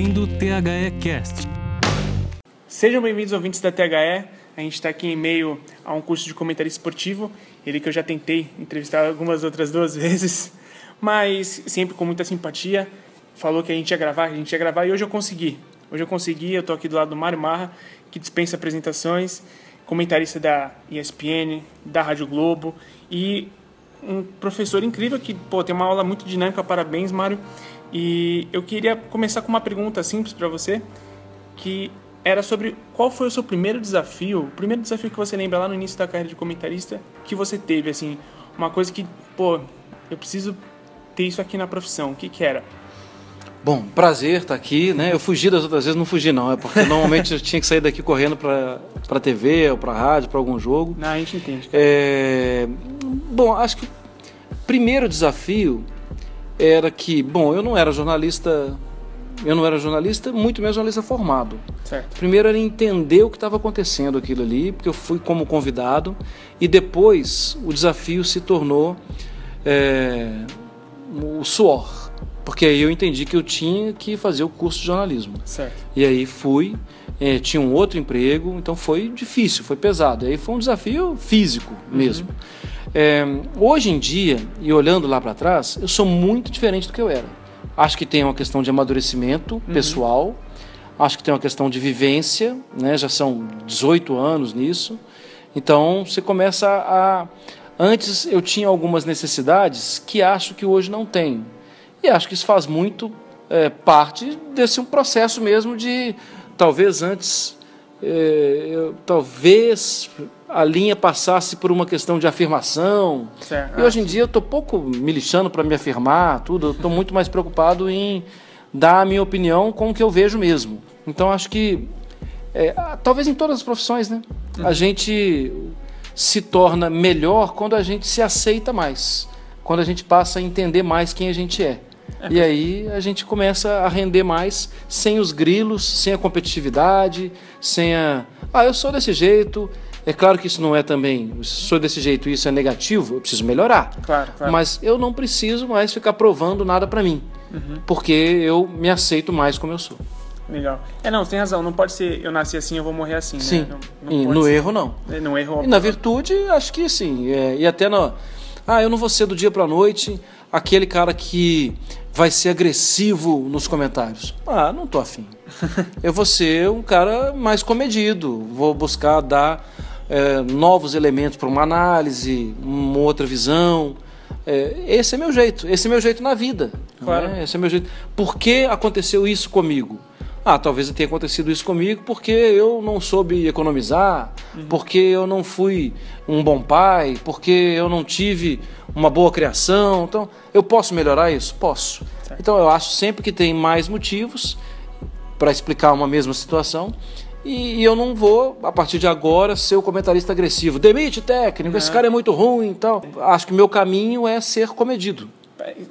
ouvindo o THE Cast. Sejam bem-vindos ouvintes da THE. A gente está aqui em meio a um curso de comentarista esportivo, ele que eu já tentei entrevistar algumas outras duas vezes, mas sempre com muita simpatia. Falou que a gente ia gravar, a gente ia gravar e hoje eu consegui. Hoje eu consegui, eu tô aqui do lado do Mário Marra, que dispensa apresentações, comentarista da ESPN, da Rádio Globo e um professor incrível que pô, tem uma aula muito dinâmica. Parabéns, Mário. E eu queria começar com uma pergunta simples para você, que era sobre qual foi o seu primeiro desafio, o primeiro desafio que você lembra lá no início da carreira de comentarista que você teve, assim, uma coisa que, pô, eu preciso ter isso aqui na profissão. O que que era? Bom, prazer estar aqui, né? Eu fugi das outras vezes, não fugi não, é porque normalmente eu tinha que sair daqui correndo para para TV ou para rádio, para algum jogo. Não, a gente entende. É... Bom, acho que o primeiro desafio era que, bom, eu não era jornalista, eu não era jornalista, muito menos jornalista formado. Certo. Primeiro era entender o que estava acontecendo aquilo ali, porque eu fui como convidado, e depois o desafio se tornou é, o suor, porque aí eu entendi que eu tinha que fazer o curso de jornalismo. Certo. E aí fui, é, tinha um outro emprego, então foi difícil, foi pesado. E aí foi um desafio físico mesmo. É, hoje em dia, e olhando lá para trás, eu sou muito diferente do que eu era. Acho que tem uma questão de amadurecimento pessoal, acho que tem uma questão de vivência, né? já são 18 anos nisso. Então você começa a. Antes eu tinha algumas necessidades que acho que hoje não tenho. E acho que isso faz muito é, parte desse um processo mesmo de talvez antes é, eu- talvez a linha passasse por uma questão de afirmação. Certo. E hoje em dia eu estou pouco me lixando para me afirmar, tudo. Eu estou muito mais preocupado em dar a minha opinião com o que eu vejo mesmo. Então acho que é, talvez em todas as profissões, né? A gente se torna melhor quando a gente se aceita mais, quando a gente passa a entender mais quem a gente é. E aí a gente começa a render mais sem os grilos, sem a competitividade, sem a. Ah, eu sou desse jeito. É claro que isso não é também. Se sou desse jeito e isso é negativo, eu preciso melhorar. Claro, claro. Mas eu não preciso mais ficar provando nada pra mim. Porque eu me aceito mais como eu sou. Legal. É, não, você tem razão. Não pode ser eu nasci assim, eu vou morrer assim, Sim. né? Não, não no ser. erro, não. No erro. E na virtude, acho que sim. É, e até no. Ah, eu não vou ser do dia pra noite aquele cara que vai ser agressivo nos comentários. Ah, não tô afim. Eu vou ser um cara mais comedido. Vou buscar dar é, novos elementos para uma análise, uma outra visão. É, esse é meu jeito. Esse é meu jeito na vida. Claro. né? Esse é meu jeito. Por que aconteceu isso comigo? Ah, talvez tenha acontecido isso comigo porque eu não soube economizar, porque eu não fui um bom pai, porque eu não tive uma boa criação. Então, eu posso melhorar isso? Posso. Certo. Então, eu acho sempre que tem mais motivos para explicar uma mesma situação. E, e eu não vou, a partir de agora, ser o comentarista agressivo. Demite técnico, esse cara é muito ruim e tal. Acho que meu caminho é ser comedido.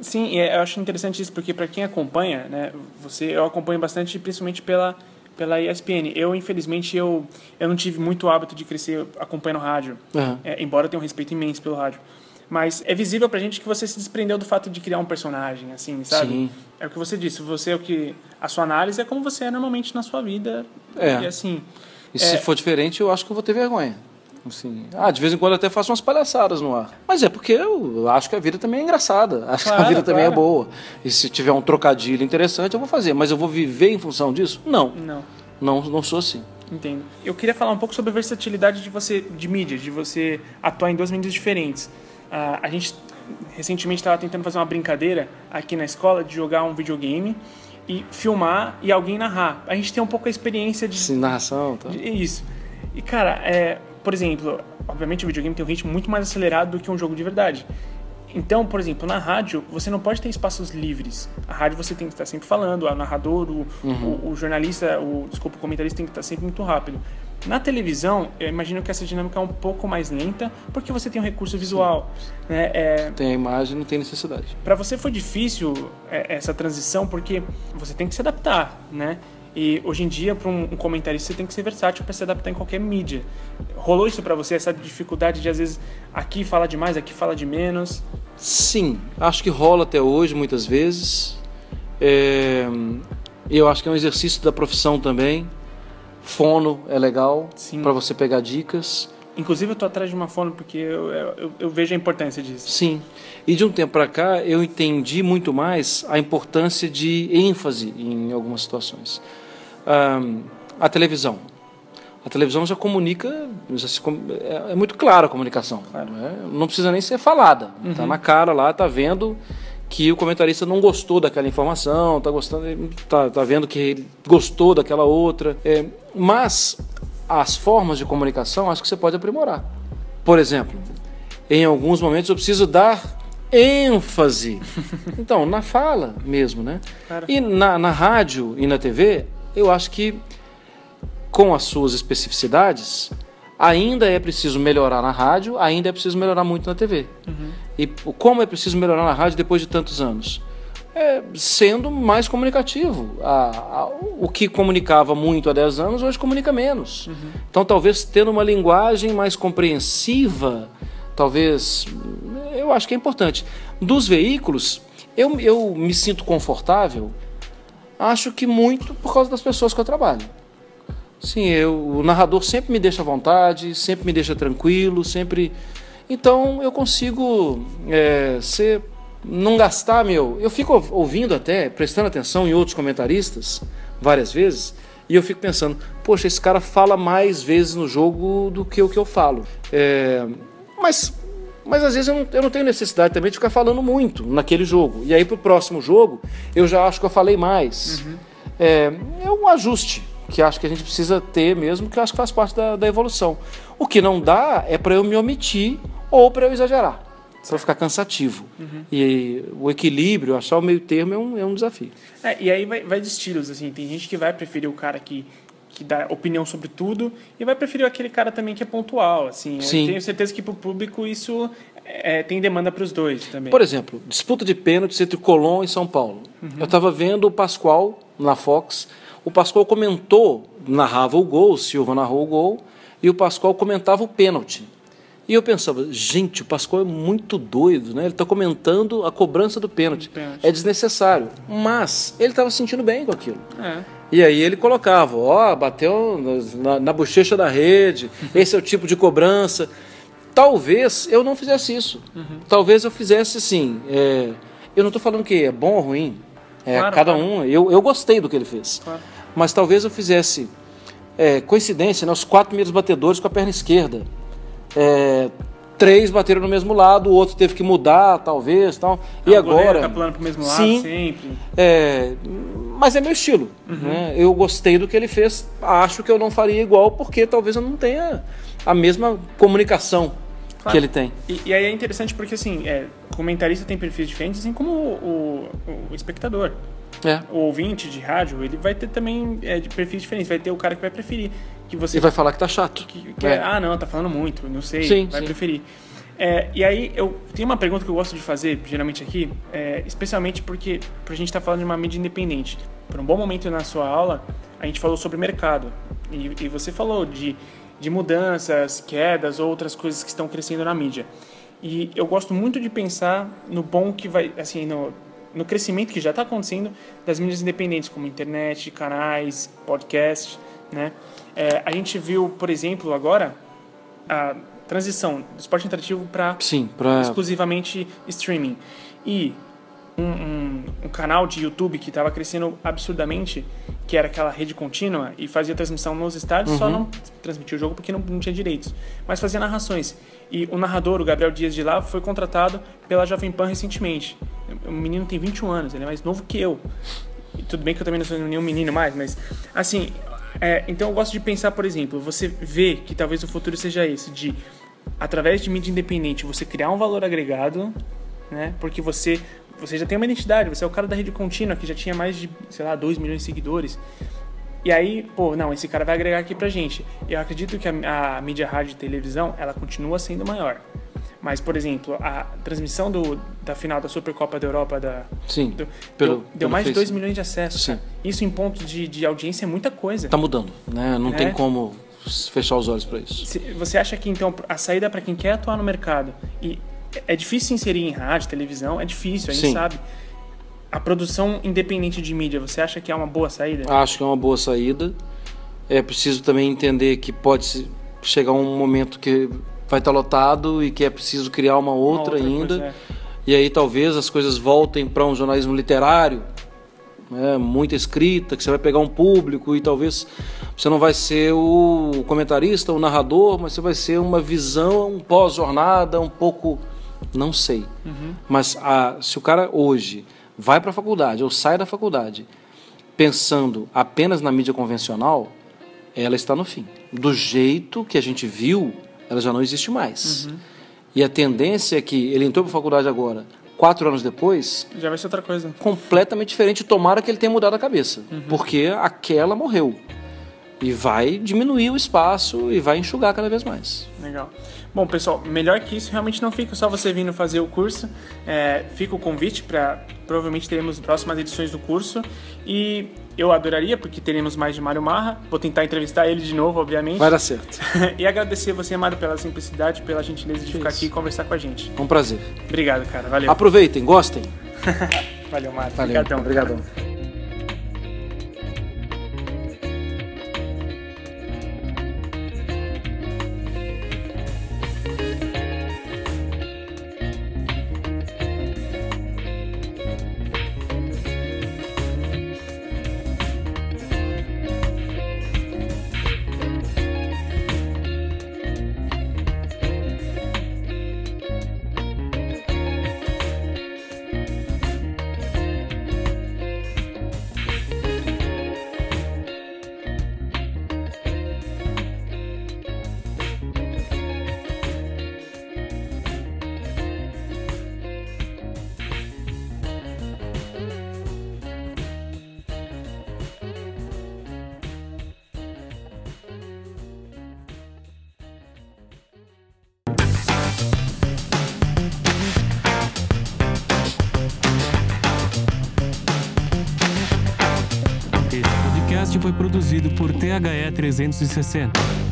Sim, eu acho interessante isso porque para quem acompanha, né, você eu acompanho bastante principalmente pela pela ESPN. Eu infelizmente eu eu não tive muito hábito de crescer acompanhando rádio, Aham. É, embora eu tenha um respeito imenso pelo rádio. Mas é visível pra gente que você se desprendeu do fato de criar um personagem, assim, sabe? Sim. É o que você disse, você é o que a sua análise é como você é normalmente na sua vida. É. E assim, E se for diferente, eu acho que eu vou ter vergonha. Assim, ah, de vez em quando eu até faço umas palhaçadas no ar. Mas é porque eu acho que a vida também é engraçada. Acho que Claro, a vida também é claro. boa. E se tiver um trocadilho interessante, eu vou fazer. Mas eu vou viver em função disso? Não. não. Não, não sou assim. Entendo. Eu queria falar um pouco sobre a versatilidade de você de mídia, de você atuar em duas mídias diferentes. Ah, a gente recentemente estava tentando fazer uma brincadeira aqui na escola de jogar um videogame e filmar e alguém narrar. A gente tem um pouco a experiência de, Assim, narração. Tá? de- isso. E cara, é, por exemplo, obviamente o videogame tem um ritmo muito mais acelerado do que um jogo de verdade. Então, por exemplo, na rádio, você não pode ter espaços livres. A rádio você tem que estar sempre falando, o narrador, o, o, o jornalista, o, desculpa, o comentarista tem que estar sempre muito rápido. Na televisão, eu imagino que essa dinâmica é um pouco mais lenta, porque você tem um recurso visual. Né? É, Tem a imagem, não tem necessidade. para você foi difícil é, essa transição, porque você tem que se adaptar, né? E hoje em dia, para um, comentarista, você tem que ser versátil para se adaptar em qualquer mídia. Rolou isso para você, essa dificuldade de, às vezes, aqui fala demais, aqui fala de menos? Sim, acho que rola até hoje muitas vezes. É, Eu acho que é um exercício da profissão também. Fono é legal para você pegar dicas. Inclusive eu tô atrás de uma fono porque eu, eu, eu vejo a importância disso. Sim. E de um tempo para cá eu entendi muito mais a importância de ênfase em algumas situações. Ahn, a televisão. A televisão já comunica, já se é, é muito clara a comunicação. Claro. né? Não precisa nem ser falada. Tá na cara lá, tá vendo que o comentarista não gostou daquela informação, tá gostando, tá, tá vendo que ele gostou daquela outra. É, mas as formas de comunicação acho que você pode aprimorar. Por exemplo, em alguns momentos eu preciso dar ênfase. Então, na fala mesmo, né? Claro. E na, na rádio e na TV, eu acho que com as suas especificidades, ainda é preciso melhorar na rádio, ainda é preciso melhorar muito na TV. E o- como é preciso melhorar na rádio depois de tantos anos? É, sendo mais comunicativo. A- a- o que comunicava muito há 10 anos, hoje comunica menos. Então, talvez tendo uma linguagem mais compreensiva, talvez. Eu acho que é importante. Dos veículos, eu, eu me sinto confortável, acho que muito por causa das pessoas que eu trabalho. Sim, eu, o narrador sempre me deixa à vontade, sempre me deixa tranquilo, sempre. Então eu consigo é, ser, não gastar meu. Eu fico ouv- ouvindo até, prestando atenção em outros comentaristas várias vezes, e eu fico pensando, poxa, esse cara fala mais vezes no jogo do que o que eu falo. É, mas, mas às vezes eu não, eu não tenho necessidade também de ficar falando muito naquele jogo. E aí pro próximo jogo eu já acho que eu falei mais. É, é um ajuste que acho que a gente precisa ter mesmo, que eu acho que faz parte da, da evolução. O que não dá é para eu me omitir ou para eu exagerar, para ficar cansativo. E o equilíbrio, achar o meio termo é um, é um desafio. É, e aí vai, vai de estilos, assim. Tem gente que vai preferir o cara que, que dá opinião sobre tudo e vai preferir aquele cara também que é pontual, assim. Sim. Eu tenho certeza que pro público isso é, tem demanda para os dois também. Por exemplo, disputa de pênaltis entre Colón e São Paulo. Eu estava vendo o Pascoal na Fox. O Pascoal comentou, narrava o gol, o Silva narrou o gol, e o Pascoal comentava o pênalti. E eu pensava, gente, o Pascoal é muito doido, né? Ele está comentando a cobrança do pênalti. Pênalti. É desnecessário. Mas ele estava sentindo bem com aquilo. É. E aí ele colocava, ó, bateu na, na bochecha da rede, esse é o tipo de cobrança. Talvez eu não fizesse isso. Talvez eu fizesse assim. é, eu não estou falando que é bom ou ruim. É, Claro, cada claro. um. Eu, eu gostei do que ele fez. Claro. Mas talvez eu fizesse é, coincidência, né, os quatro primeiros batedores com a perna esquerda. É, três bateram no mesmo lado, o outro teve que mudar, talvez. Tal. E Ah, agora. tá lado Sim. sempre. É, mas é meu estilo. né? Eu gostei do que ele fez. Acho que eu não faria igual porque talvez eu não tenha a mesma comunicação Claro. que ele tem. E, e aí é interessante porque, assim, é, comentarista tem perfis diferentes, assim como o, o- o espectador. É. O ouvinte de rádio, ele vai ter também é, de perfis diferentes. Vai ter o cara que vai preferir. Que você E vai falar que tá chato. que, que é, ah, não, tá falando muito, não sei, Sim, vai sim. preferir. É, e aí, eu tenho uma pergunta que eu gosto de fazer, geralmente aqui, é, especialmente porque a gente está falando de uma mídia independente. Por um bom momento na sua aula, a gente falou sobre mercado. E, e você falou de, de mudanças, quedas, outras coisas que estão crescendo na mídia. E eu gosto muito de pensar no bom que vai, assim, no, no crescimento que já está acontecendo das mídias independentes, como internet, canais, podcast, né? É, a gente viu, por exemplo, agora a transição do esporte interativo para pra. exclusivamente streaming. E um, um- um canal de YouTube que estava crescendo absurdamente, que era aquela rede contínua e fazia transmissão nos estádios, só não transmitia o jogo porque não, não tinha direitos, mas fazia narrações. E o narrador, o Gabriel Dias de lá, foi contratado pela Jovem Pan recentemente. O menino tem 21 anos, ele é mais novo que eu. E tudo bem que eu também não sou nenhum menino mais, mas assim, é, então eu gosto de pensar, por exemplo, você vê que talvez o futuro seja esse, de através de mídia independente você criar um valor agregado, né? Porque você você já tem uma identidade, você é o cara da rede contínua que já tinha mais de, sei lá, 2 milhões de seguidores. E aí, pô, não, esse cara vai agregar aqui pra gente. Eu acredito que a, a mídia rádio e televisão, ela continua sendo maior. Mas, por exemplo, a transmissão do, da final da Supercopa da Europa da, Sim. Deu, Pelo- deu, pelo mais de 2 Facebook. milhões de acessos. Sim. Isso em pontos de, de audiência é muita coisa. Tá mudando, né? Não É. tem como fechar os olhos para isso. Você acha que então a saída para quem quer atuar no mercado e é difícil inserir em rádio, televisão, é difícil, a gente Sim. sabe. A produção independente de mídia, você acha que é uma boa saída? Acho que é uma boa saída. É preciso também entender que pode chegar um momento que vai estar lotado e que é preciso criar uma Uma outra, ainda. coisa, é. E aí talvez as coisas voltem para um jornalismo literário, né, muita escrita, que você vai pegar um público e talvez você não vai ser o comentarista, o narrador, mas você vai ser uma visão pós-jornada, um pouco, não sei. Mas a- se o cara hoje vai para a faculdade ou sai da faculdade pensando apenas na mídia convencional, ela está no fim. Do jeito que a gente viu, ela já não existe mais. E a tendência é que ele entrou para a faculdade agora, quatro anos depois, Já vai ser outra coisa. completamente diferente. Tomara que ele tenha mudado a cabeça, porque aquela morreu. E vai diminuir o espaço e vai enxugar cada vez mais. Legal. Bom, pessoal, melhor que isso realmente não fica só você vindo fazer o curso. É, fica o convite para provavelmente teremos próximas edições do curso e eu adoraria porque teremos mais de Mário Marra. Vou tentar entrevistar ele de novo, obviamente. Vai dar certo. e agradecer você, Mário, pela simplicidade, pela gentileza de ficar isso. aqui e conversar com a gente. Um prazer. Obrigado, cara. Valeu. Aproveitem, gostem. Valeu, Mário. Valeu. Obrigadão. Obrigadão. Por THE 360.